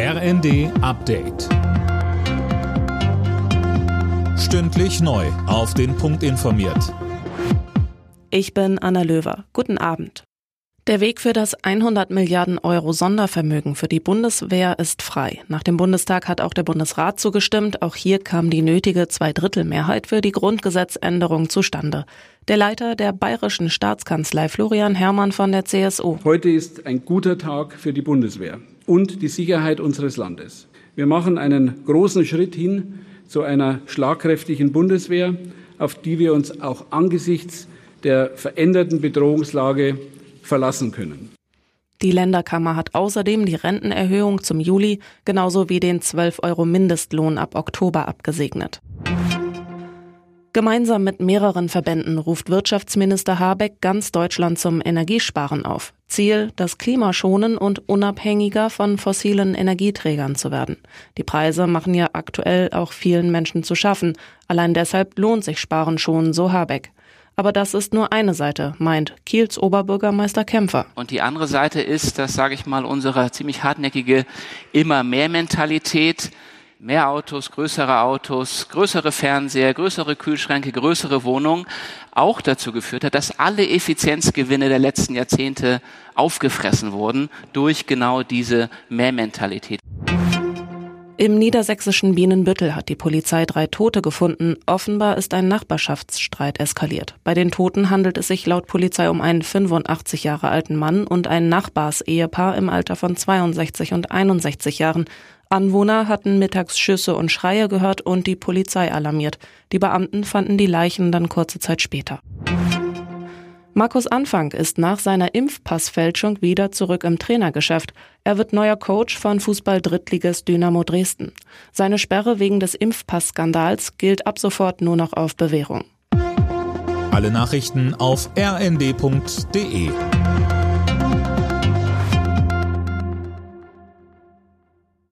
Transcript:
RND Update. Stündlich neu. Auf den Punkt informiert. Ich bin Anna Löwer. Guten Abend. Der Weg für das 100 Milliarden Euro Sondervermögen für die Bundeswehr ist frei. Nach dem Bundestag hat auch der Bundesrat zugestimmt. Auch hier kam die nötige Zweidrittelmehrheit für die Grundgesetzänderung zustande. Der Leiter der Bayerischen Staatskanzlei Florian Herrmann von der CSU. Heute ist ein guter Tag für die Bundeswehr und die Sicherheit unseres Landes. Wir machen einen großen Schritt hin zu einer schlagkräftigen Bundeswehr, auf die wir uns auch angesichts der veränderten Bedrohungslage verlassen können. Die Länderkammer hat außerdem die Rentenerhöhung zum Juli genauso wie den 12 Euro Mindestlohn ab Oktober abgesegnet. Gemeinsam mit mehreren Verbänden ruft Wirtschaftsminister Habeck ganz Deutschland zum Energiesparen auf. Ziel, das Klima schonen und unabhängiger von fossilen Energieträgern zu werden. Die Preise machen ja aktuell auch vielen Menschen zu schaffen. Allein deshalb lohnt sich Sparen schon, so Habeck. Aber das ist nur eine Seite, meint Kiels Oberbürgermeister Kämpfer. Und die andere Seite ist, dass, sage ich mal, unsere ziemlich hartnäckige immer mehr Mentalität mehr Autos, größere Autos, größere Fernseher, größere Kühlschränke, größere Wohnungen auch dazu geführt hat, dass alle Effizienzgewinne der letzten Jahrzehnte aufgefressen wurden durch genau diese Mehrmentalität. Im niedersächsischen Bienenbüttel hat die Polizei drei Tote gefunden. Offenbar ist ein Nachbarschaftsstreit eskaliert. Bei den Toten handelt es sich laut Polizei um einen 85 Jahre alten Mann und ein Nachbarsehepaar im Alter von 62 und 61 Jahren. Anwohner hatten mittags Schüsse und Schreie gehört und die Polizei alarmiert. Die Beamten fanden die Leichen dann kurze Zeit später. Markus Anfang ist nach seiner Impfpassfälschung wieder zurück im Trainergeschäft. Er wird neuer Coach von Fußball-Drittligist Dynamo Dresden. Seine Sperre wegen des Impfpassskandals gilt ab sofort nur noch auf Bewährung. Alle Nachrichten auf rnd.de